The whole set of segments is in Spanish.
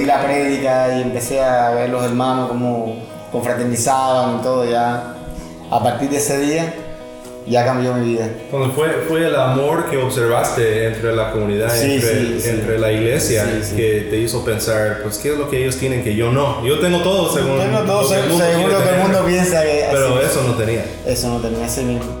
oí la prédica y empecé a ver los hermanos como confraternizaban y todo, ya a partir de ese día ya cambió mi vida. Cuando fue, fue el amor que observaste entre la comunidad, entre, la iglesia, que te hizo pensar, pues, ¿qué es lo que ellos tienen que yo no? Yo tengo todo según, tengo todo, según, lo que el mundo piensa que Pero eso no tenía. Eso no tenía, ese mismo.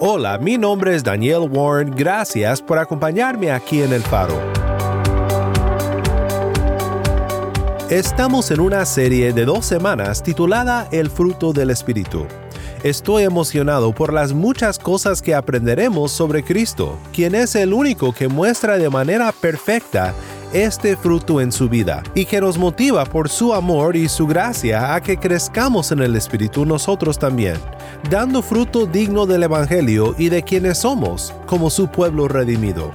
Hola, mi nombre es Daniel Warren, gracias por acompañarme aquí en El Faro. Estamos en una serie de dos semanas titulada El fruto del Espíritu. Estoy emocionado por las muchas cosas que aprenderemos sobre Cristo, quien es el único que muestra de manera perfecta este fruto en su vida y que nos motiva por su amor y su gracia a que crezcamos en el Espíritu nosotros también, dando fruto digno del Evangelio y de quienes somos, como su pueblo redimido.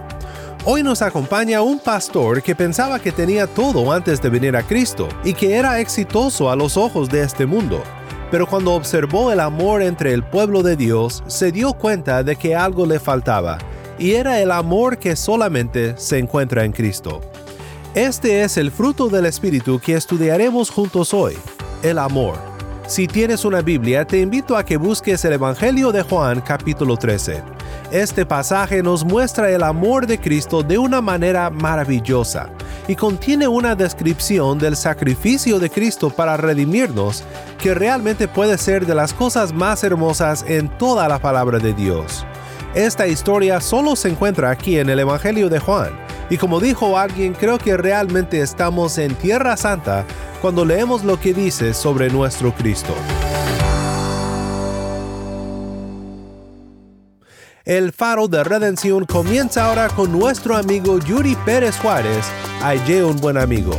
Hoy nos acompaña un pastor que pensaba que tenía todo antes de venir a Cristo y que era exitoso a los ojos de este mundo. Pero cuando observó el amor entre el pueblo de Dios, se dio cuenta de que algo le faltaba, y era el amor que solamente se encuentra en Cristo. Este es el fruto del Espíritu que estudiaremos juntos hoy, el amor. Si tienes una Biblia, te invito a que busques el Evangelio de Juan capítulo 13. Este pasaje nos muestra el amor de Cristo de una manera maravillosa y contiene una descripción del sacrificio de Cristo para redimirnos que realmente puede ser de las cosas más hermosas en toda la palabra de Dios. Esta historia solo se encuentra aquí en el Evangelio de Juan y como dijo alguien, creo que realmente estamos en Tierra Santa cuando leemos lo que dice sobre nuestro Cristo. El faro de redención comienza ahora con nuestro amigo Yuri Pérez Juárez. Allí un buen amigo.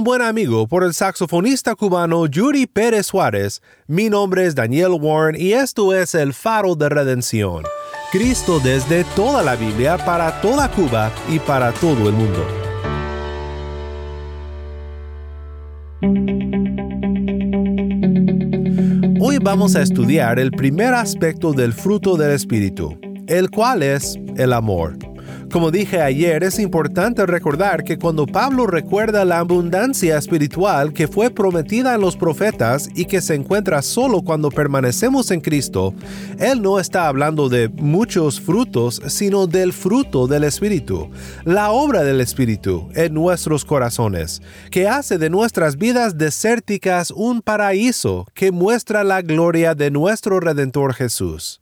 Un buen amigo por el saxofonista cubano Yuri Pérez Suárez. Mi nombre es Daniel Warren y esto es El Faro de Redención. Cristo desde toda la Biblia para toda Cuba y para todo el mundo. Hoy vamos a estudiar el primer aspecto del fruto del Espíritu, el cual es el amor. Como dije ayer, es importante recordar que cuando Pablo recuerda la abundancia espiritual que fue prometida en los profetas y que se encuentra solo cuando permanecemos en Cristo, él no está hablando de muchos frutos, sino del fruto del Espíritu, la obra del Espíritu en nuestros corazones, que hace de nuestras vidas desérticas un paraíso que muestra la gloria de nuestro Redentor Jesús.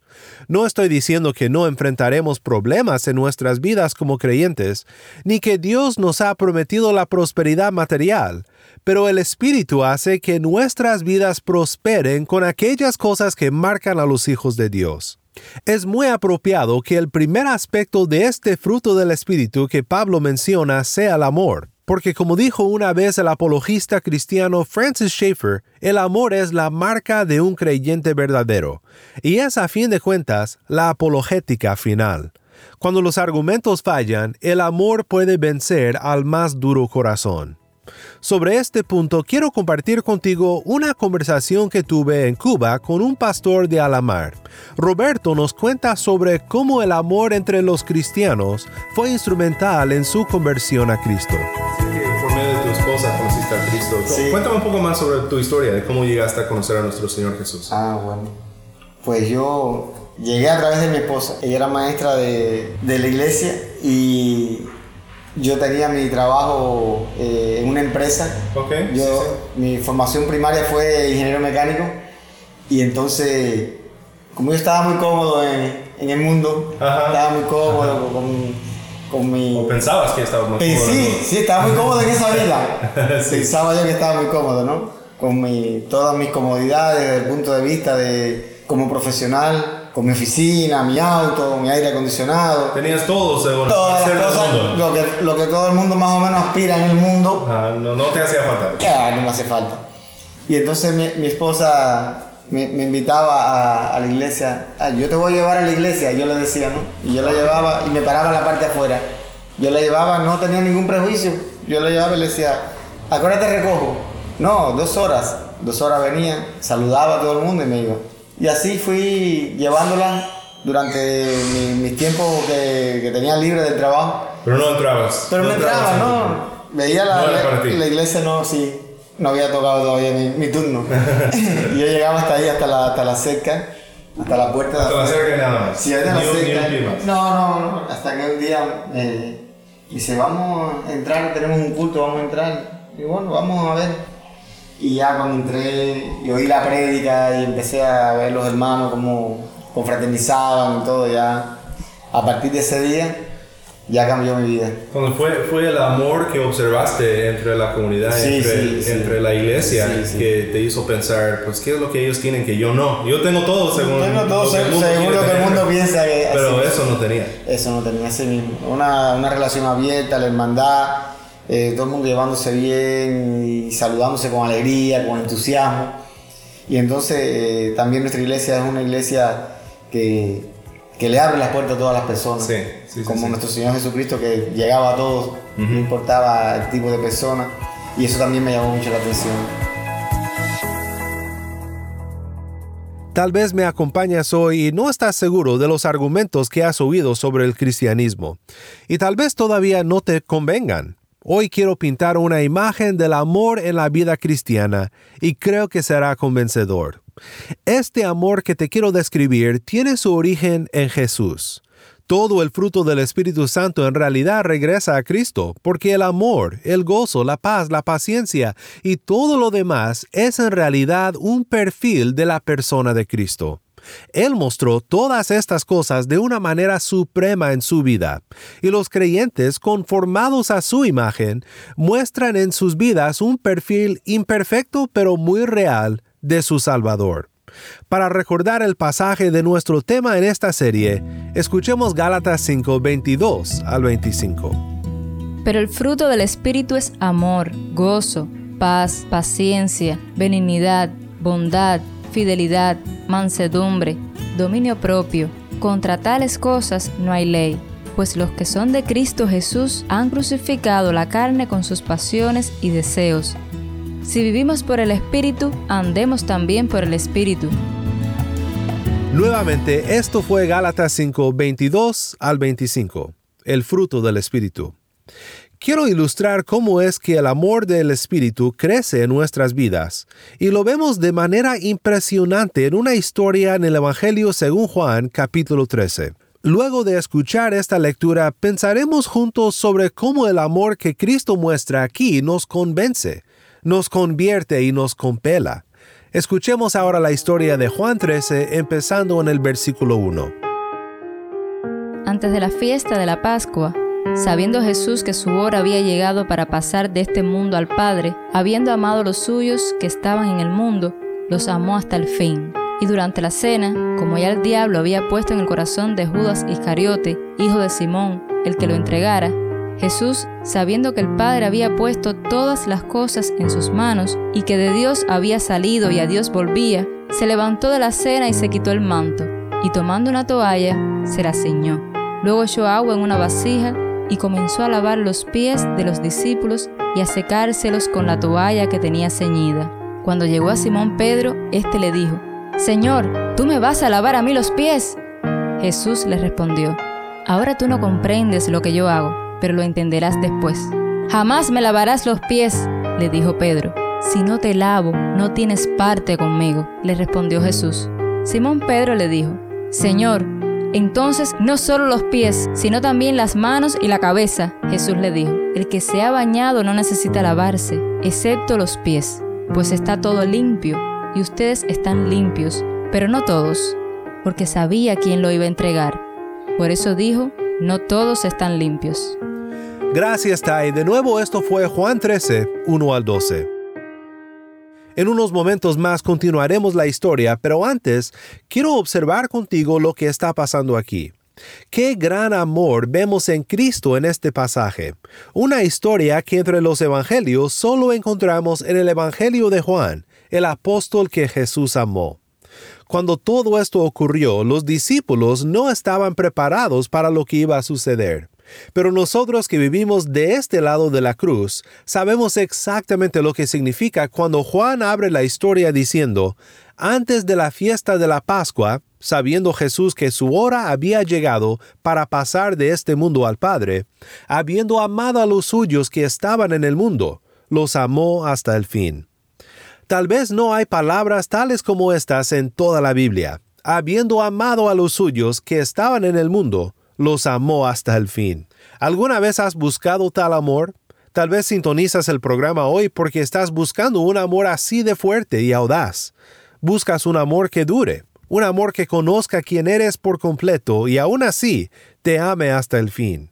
No estoy diciendo que no enfrentaremos problemas en nuestras vidas como creyentes, ni que Dios nos ha prometido la prosperidad material, pero el Espíritu hace que nuestras vidas prosperen con aquellas cosas que marcan a los hijos de Dios. Es muy apropiado que el primer aspecto de este fruto del Espíritu que Pablo menciona sea el amor porque como dijo una vez el apologista cristiano Francis Schaeffer, el amor es la marca de un creyente verdadero, y es a fin de cuentas la apologética final. Cuando los argumentos fallan, el amor puede vencer al más duro corazón. Sobre este punto quiero compartir contigo una conversación que tuve en Cuba con un pastor de Alamar. Roberto nos cuenta sobre cómo el amor entre los cristianos fue instrumental en su conversión a Cristo. por medio de tu esposa conociste a Cristo. Cuéntame un poco más sobre tu historia, de cómo llegaste a conocer a nuestro Señor Jesús. Ah, bueno. Pues yo llegué a través de mi esposa. Ella era maestra de, de la iglesia y yo tenía mi trabajo eh, en una empresa. Okay, yo, Mi formación primaria fue ingeniero mecánico y entonces, como yo estaba muy cómodo en, en el mundo, estaba muy cómodo con, con, mi... ¿O pensabas que estabas muy cómodo? Sí, sí, estaba muy cómodo en esa vida. Pensaba yo que estaba muy cómodo, ¿no? Con mi, todas mis comodidades desde el punto de vista de como profesional con mi oficina, mi auto, mi aire acondicionado. Tenías todo, según Todas las cosas, lo que, lo que todo el mundo más o menos aspira en el mundo. Ah, no, no te hacía falta. Ah, no me hace falta. Y entonces mi, mi esposa me, me, invitaba a, a la iglesia. Ah, yo te voy a llevar a la iglesia, yo le decía, ¿no? Y yo la llevaba y me paraba en la parte de afuera. Yo la llevaba, no tenía ningún prejuicio. Yo la llevaba y le decía, ¿a te recojo? No, dos horas. Dos horas venía, saludaba a todo el mundo y me iba. Y así fui llevándola durante mis tiempos que, que, tenía libre del trabajo. Pero no entrabas. Pero no, entraba, no. Veía la, la, la, iglesia, no, sí. No había tocado todavía mi, mi turno. y yo llegaba hasta ahí, hasta la, hasta la cerca, hasta la puerta. Hasta la cerca nada más. Sí, hasta la cerca. No, no, no. Hasta que un día eh, dice, vamos a entrar, tenemos un culto, vamos a entrar. Y bueno, vamos a ver. Y ya cuando entré y oí la prédica y empecé a ver los hermanos como confraternizaban y todo, ya a partir de ese día ya cambió mi vida. Cuando fue, fue el amor que observaste entre la comunidad, sí, entre, sí, entre la iglesia, que te hizo pensar, pues, ¿qué es lo que ellos tienen que yo no? Yo tengo todo según, tengo todo lo, que según, según lo que el mundo piensa que Pero eso no tenía. Eso no tenía, así mismo. Una, una relación abierta, la hermandad eh, todo el mundo llevándose bien y saludándose con alegría, con entusiasmo. Y entonces eh, también nuestra iglesia es una iglesia que, que, le abre las puertas a todas las personas. Sí, sí, como sí, nuestro Señor Jesucristo que llegaba a todos, uh -huh. no importaba el tipo de persona. Y eso también me llamó mucho la atención. Tal vez me acompañas hoy y no estás seguro de los argumentos que has oído sobre el cristianismo. Y tal vez todavía no te convengan. Hoy quiero pintar una imagen del amor en la vida cristiana y creo que será convencedor. Este amor que te quiero describir tiene su origen en Jesús. Todo el fruto del Espíritu Santo en realidad regresa a Cristo, porque el amor, el gozo, la paz, la paciencia y todo lo demás es en realidad un perfil de la persona de Cristo. Él mostró todas estas cosas de una manera suprema en su vida, y los creyentes conformados a su imagen muestran en sus vidas un perfil imperfecto pero muy real de su Salvador. Para recordar el pasaje de nuestro tema en esta serie, escuchemos Gálatas 5, 22 al 25. Pero el fruto del Espíritu es amor, gozo, paz, paciencia, benignidad, bondad, fidelidad, mansedumbre, dominio propio. Contra tales cosas no hay ley, pues los que son de Cristo Jesús han crucificado la carne con sus pasiones y deseos. Si vivimos por el Espíritu, andemos también por el Espíritu. Nuevamente, esto fue Gálatas 5, 22 al 25, el fruto del Espíritu. Quiero ilustrar cómo es que el amor del Espíritu crece en nuestras vidas, y lo vemos de manera impresionante en una historia en el Evangelio según Juan capítulo 13. Luego de escuchar esta lectura, pensaremos juntos sobre cómo el amor que Cristo muestra aquí nos convence, nos convierte y nos compela. Escuchemos ahora la historia de Juan 13, empezando en el versículo 1. Antes de la fiesta de la Pascua, Sabiendo Jesús que su hora había llegado para pasar de este mundo al Padre, habiendo amado a los suyos que estaban en el mundo, los amó hasta el fin. Y durante la cena, como ya el diablo había puesto en el corazón de Judas Iscariote, hijo de Simón, el que lo entregara, Jesús, sabiendo que el Padre había puesto todas las cosas en sus manos y que de Dios había salido y a Dios volvía, se levantó de la cena y se quitó el manto, y tomando una toalla, se la ciñó. Luego echó agua en una vasija y comenzó a lavar los pies de los discípulos y a secárselos con la toalla que tenía ceñida. Cuando llegó a Simón Pedro, éste le dijo, Señor, ¿tú me vas a lavar a mí los pies? Jesús le respondió, Ahora tú no comprendes lo que yo hago, pero lo entenderás después. Jamás me lavarás los pies, le dijo Pedro. Si no te lavo, no tienes parte conmigo, le respondió Jesús. Simón Pedro le dijo, Señor, entonces, no solo los pies, sino también las manos y la cabeza. Jesús le dijo, el que se ha bañado no necesita lavarse, excepto los pies, pues está todo limpio, y ustedes están limpios, pero no todos, porque sabía quién lo iba a entregar. Por eso dijo, no todos están limpios. Gracias, Tai. De nuevo, esto fue Juan 13, 1 al 12. En unos momentos más continuaremos la historia, pero antes quiero observar contigo lo que está pasando aquí. Qué gran amor vemos en Cristo en este pasaje. Una historia que entre los evangelios solo encontramos en el Evangelio de Juan, el apóstol que Jesús amó. Cuando todo esto ocurrió, los discípulos no estaban preparados para lo que iba a suceder. Pero nosotros que vivimos de este lado de la cruz, sabemos exactamente lo que significa cuando Juan abre la historia diciendo, antes de la fiesta de la Pascua, sabiendo Jesús que su hora había llegado para pasar de este mundo al Padre, habiendo amado a los suyos que estaban en el mundo, los amó hasta el fin. Tal vez no hay palabras tales como estas en toda la Biblia. Habiendo amado a los suyos que estaban en el mundo, los amó hasta el fin. ¿Alguna vez has buscado tal amor? Tal vez sintonizas el programa hoy porque estás buscando un amor así de fuerte y audaz. Buscas un amor que dure, un amor que conozca quién eres por completo y aún así te ame hasta el fin.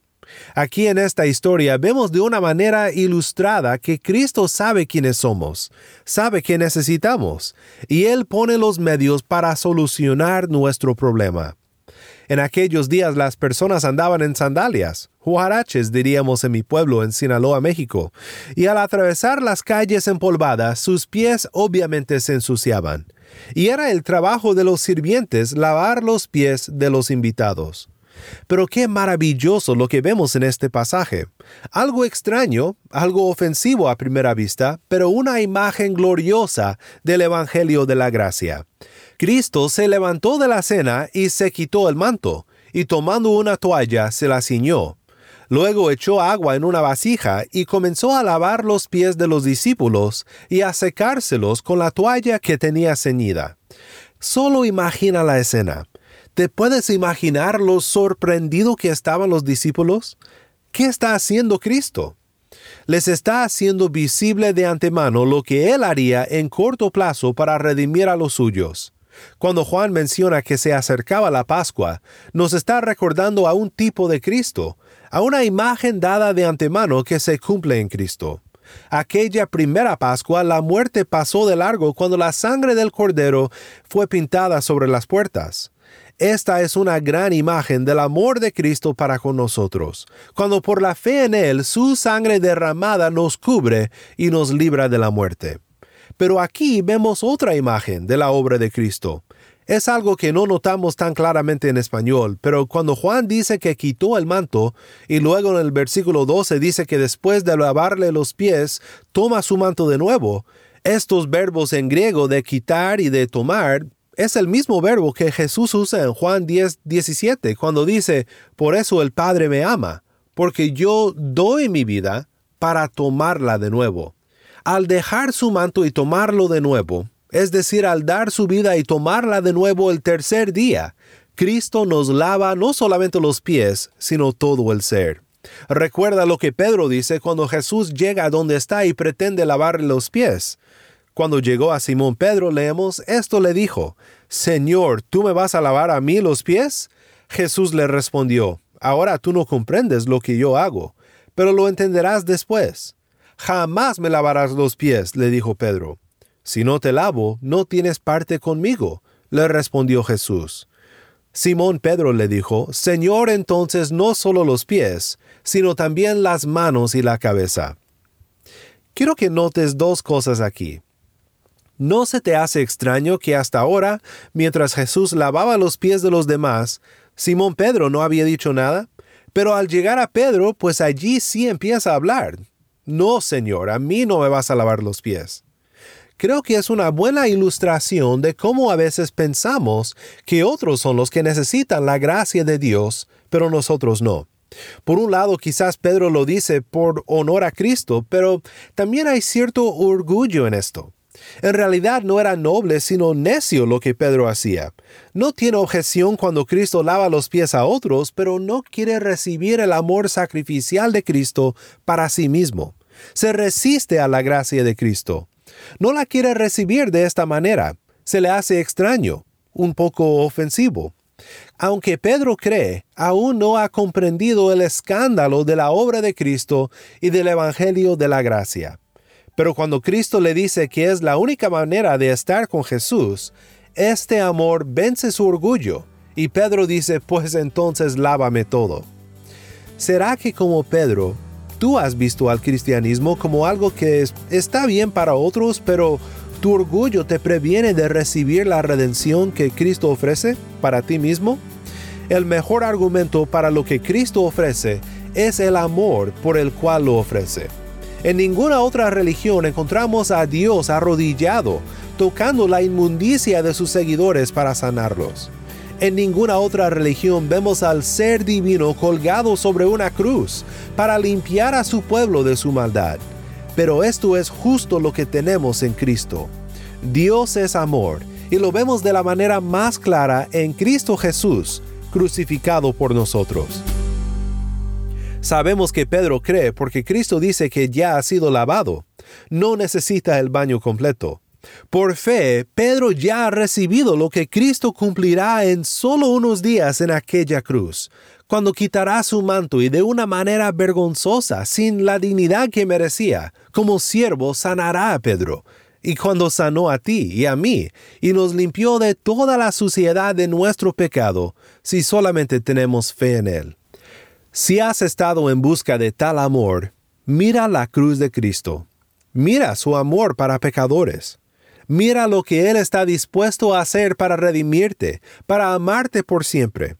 Aquí en esta historia vemos de una manera ilustrada que Cristo sabe quiénes somos, sabe qué necesitamos, y Él pone los medios para solucionar nuestro problema. En aquellos días las personas andaban en sandalias, huaraches diríamos en mi pueblo en Sinaloa, México, y al atravesar las calles empolvadas sus pies obviamente se ensuciaban. Y era el trabajo de los sirvientes lavar los pies de los invitados. Pero qué maravilloso lo que vemos en este pasaje. Algo extraño, algo ofensivo a primera vista, pero una imagen gloriosa del Evangelio de la Gracia. Cristo se levantó de la cena y se quitó el manto, y tomando una toalla se la ciñó. Luego echó agua en una vasija y comenzó a lavar los pies de los discípulos y a secárselos con la toalla que tenía ceñida. Solo imagina la escena. ¿Te puedes imaginar lo sorprendido que estaban los discípulos? ¿Qué está haciendo Cristo? Les está haciendo visible de antemano lo que Él haría en corto plazo para redimir a los suyos. Cuando Juan menciona que se acercaba la Pascua, nos está recordando a un tipo de Cristo, a una imagen dada de antemano que se cumple en Cristo. Aquella primera Pascua la muerte pasó de largo cuando la sangre del Cordero fue pintada sobre las puertas. Esta es una gran imagen del amor de Cristo para con nosotros, cuando por la fe en Él su sangre derramada nos cubre y nos libra de la muerte. Pero aquí vemos otra imagen de la obra de Cristo. Es algo que no notamos tan claramente en español, pero cuando Juan dice que quitó el manto y luego en el versículo 12 dice que después de lavarle los pies toma su manto de nuevo, estos verbos en griego de quitar y de tomar es el mismo verbo que Jesús usa en Juan 10, 17, cuando dice, por eso el Padre me ama, porque yo doy mi vida para tomarla de nuevo. Al dejar su manto y tomarlo de nuevo, es decir, al dar su vida y tomarla de nuevo el tercer día, Cristo nos lava no solamente los pies, sino todo el ser. Recuerda lo que Pedro dice cuando Jesús llega a donde está y pretende lavarle los pies. Cuando llegó a Simón Pedro, leemos, esto le dijo, Señor, ¿tú me vas a lavar a mí los pies? Jesús le respondió, Ahora tú no comprendes lo que yo hago, pero lo entenderás después. Jamás me lavarás los pies, le dijo Pedro. Si no te lavo, no tienes parte conmigo, le respondió Jesús. Simón Pedro le dijo, Señor, entonces no solo los pies, sino también las manos y la cabeza. Quiero que notes dos cosas aquí. ¿No se te hace extraño que hasta ahora, mientras Jesús lavaba los pies de los demás, Simón Pedro no había dicho nada? Pero al llegar a Pedro, pues allí sí empieza a hablar. No, Señor, a mí no me vas a lavar los pies. Creo que es una buena ilustración de cómo a veces pensamos que otros son los que necesitan la gracia de Dios, pero nosotros no. Por un lado, quizás Pedro lo dice por honor a Cristo, pero también hay cierto orgullo en esto. En realidad no era noble, sino necio lo que Pedro hacía. No tiene objeción cuando Cristo lava los pies a otros, pero no quiere recibir el amor sacrificial de Cristo para sí mismo. Se resiste a la gracia de Cristo. No la quiere recibir de esta manera. Se le hace extraño, un poco ofensivo. Aunque Pedro cree, aún no ha comprendido el escándalo de la obra de Cristo y del Evangelio de la gracia. Pero cuando Cristo le dice que es la única manera de estar con Jesús, este amor vence su orgullo y Pedro dice, pues entonces lávame todo. ¿Será que como Pedro, tú has visto al cristianismo como algo que está bien para otros, pero tu orgullo te previene de recibir la redención que Cristo ofrece para ti mismo? El mejor argumento para lo que Cristo ofrece es el amor por el cual lo ofrece. En ninguna otra religión encontramos a Dios arrodillado, tocando la inmundicia de sus seguidores para sanarlos. En ninguna otra religión vemos al ser divino colgado sobre una cruz para limpiar a su pueblo de su maldad. Pero esto es justo lo que tenemos en Cristo. Dios es amor y lo vemos de la manera más clara en Cristo Jesús, crucificado por nosotros. Sabemos que Pedro cree porque Cristo dice que ya ha sido lavado. No necesita el baño completo. Por fe, Pedro ya ha recibido lo que Cristo cumplirá en solo unos días en aquella cruz, cuando quitará su manto y de una manera vergonzosa, sin la dignidad que merecía, como siervo sanará a Pedro, y cuando sanó a ti y a mí, y nos limpió de toda la suciedad de nuestro pecado, si solamente tenemos fe en él. Si has estado en busca de tal amor, mira la cruz de Cristo. Mira su amor para pecadores. Mira lo que Él está dispuesto a hacer para redimirte, para amarte por siempre.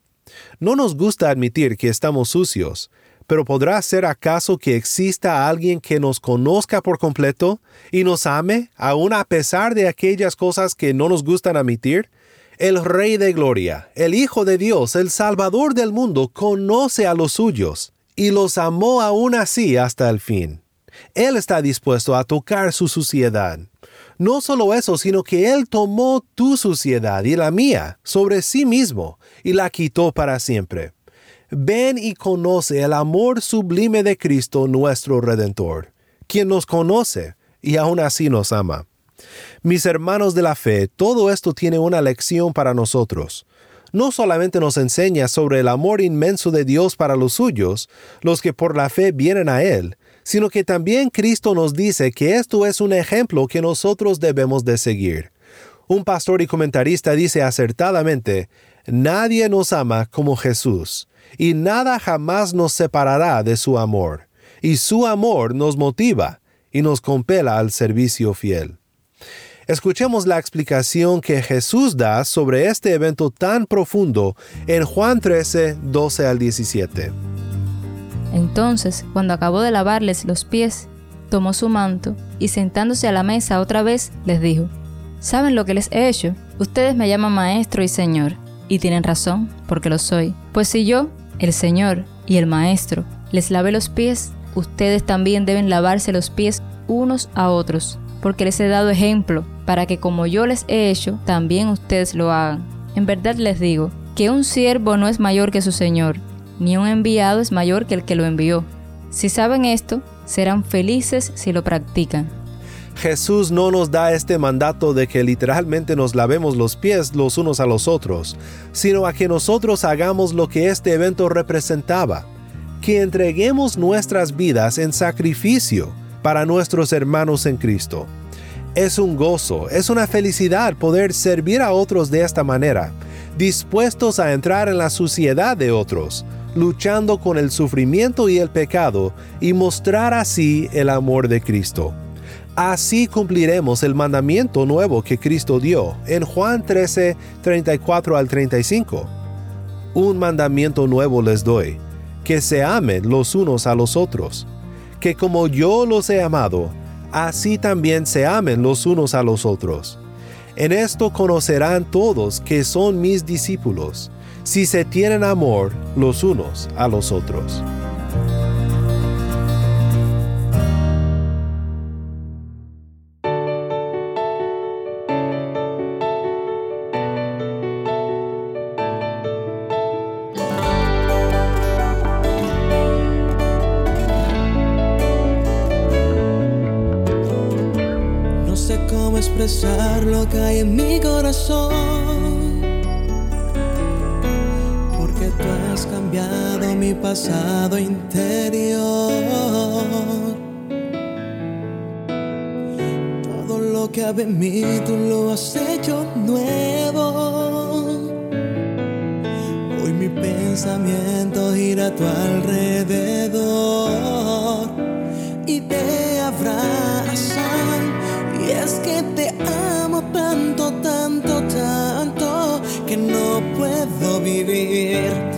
No nos gusta admitir que estamos sucios, pero ¿podrá ser acaso que exista alguien que nos conozca por completo y nos ame, aun a pesar de aquellas cosas que no nos gustan admitir? El Rey de Gloria, el Hijo de Dios, el Salvador del mundo, conoce a los suyos y los amó aún así hasta el fin. Él está dispuesto a tocar su suciedad. No solo eso, sino que Él tomó tu suciedad y la mía sobre sí mismo y la quitó para siempre. Ven y conoce el amor sublime de Cristo nuestro Redentor, quien nos conoce y aún así nos ama. Mis hermanos de la fe, todo esto tiene una lección para nosotros. No solamente nos enseña sobre el amor inmenso de Dios para los suyos, los que por la fe vienen a Él, sino que también Cristo nos dice que esto es un ejemplo que nosotros debemos de seguir. Un pastor y comentarista dice acertadamente, Nadie nos ama como Jesús, y nada jamás nos separará de su amor, y su amor nos motiva y nos compela al servicio fiel. Escuchemos la explicación que Jesús da sobre este evento tan profundo en Juan 13, 12 al 17. Entonces, cuando acabó de lavarles los pies, tomó su manto y sentándose a la mesa otra vez, les dijo, ¿Saben lo que les he hecho? Ustedes me llaman maestro y señor, y tienen razón, porque lo soy. Pues si yo, el señor y el maestro, les lavé los pies, ustedes también deben lavarse los pies unos a otros, porque les he dado ejemplo, para que como yo les he hecho, también ustedes lo hagan. En verdad les digo, que un siervo no es mayor que su señor, ni un enviado es mayor que el que lo envió. Si saben esto, serán felices si lo practican. Jesús no nos da este mandato de que literalmente nos lavemos los pies los unos a los otros, sino a que nosotros hagamos lo que este evento representaba, que entreguemos nuestras vidas en sacrificio para nuestros hermanos en Cristo. Es un gozo, es una felicidad poder servir a otros de esta manera, dispuestos a entrar en la suciedad de otros, luchando con el sufrimiento y el pecado y mostrar así el amor de Cristo. Así cumpliremos el mandamiento nuevo que Cristo dio en Juan 13, 34 al 35. Un mandamiento nuevo les doy, que se amen los unos a los otros, que como yo los he amado, así también se amen los unos a los otros. En esto conocerán todos que son mis discípulos, si se tienen amor los unos a los otros. expresar lo que hay en mi pensamiento gira a tu alrededor y te abrazan. Y es que te amo tanto, tanto, tanto, que no puedo vivir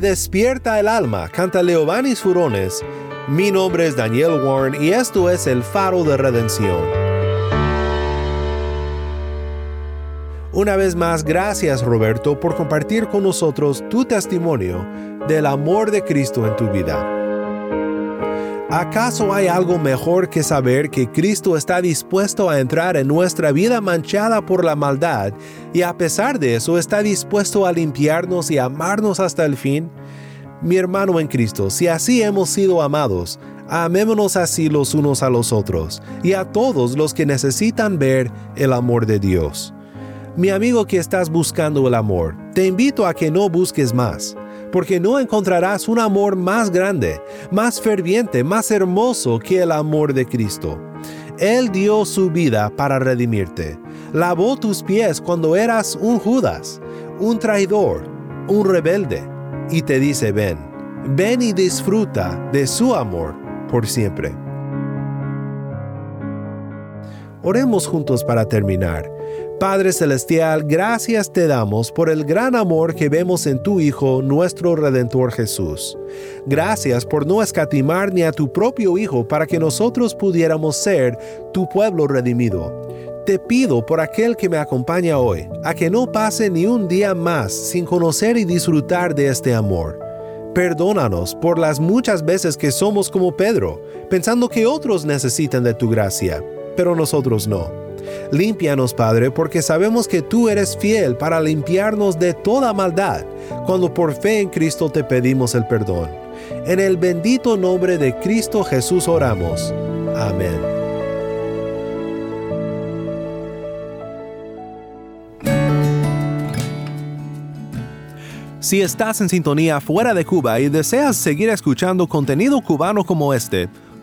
Despierta el alma, canta Leovanis Furones. Mi nombre es Daniel Warren y esto es el faro de redención. Una vez más, gracias Roberto por compartir con nosotros tu testimonio del amor de Cristo en tu vida. ¿Acaso hay algo mejor que saber que Cristo está dispuesto a entrar en nuestra vida manchada por la maldad y a pesar de eso está dispuesto a limpiarnos y amarnos hasta el fin? Mi hermano en Cristo, si así hemos sido amados, amémonos así los unos a los otros y a todos los que necesitan ver el amor de Dios. Mi amigo que estás buscando el amor, te invito a que no busques más porque no encontrarás un amor más grande, más ferviente, más hermoso que el amor de Cristo. Él dio su vida para redimirte. Lavó tus pies cuando eras un Judas, un traidor, un rebelde, y te dice ven, ven y disfruta de su amor por siempre. Oremos juntos para terminar. Padre Celestial, gracias te damos por el gran amor que vemos en tu Hijo, nuestro Redentor Jesús. Gracias por no escatimar ni a tu propio Hijo para que nosotros pudiéramos ser tu pueblo redimido. Te pido por aquel que me acompaña hoy, a que no pase ni un día más sin conocer y disfrutar de este amor. Perdónanos por las muchas veces que somos como Pedro, pensando que otros necesitan de tu gracia, pero nosotros no. Límpianos, Padre, porque sabemos que tú eres fiel para limpiarnos de toda maldad, cuando por fe en Cristo te pedimos el perdón. En el bendito nombre de Cristo Jesús oramos. Amén. Si estás en sintonía fuera de Cuba y deseas seguir escuchando contenido cubano como este,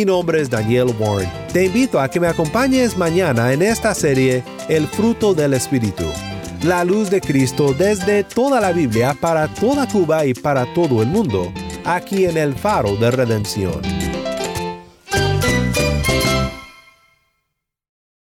Mi nombre es Daniel Warren. Te invito a que me acompañes mañana en esta serie El fruto del Espíritu. La luz de Cristo desde toda la Biblia para toda Cuba y para todo el mundo, aquí en el faro de redención.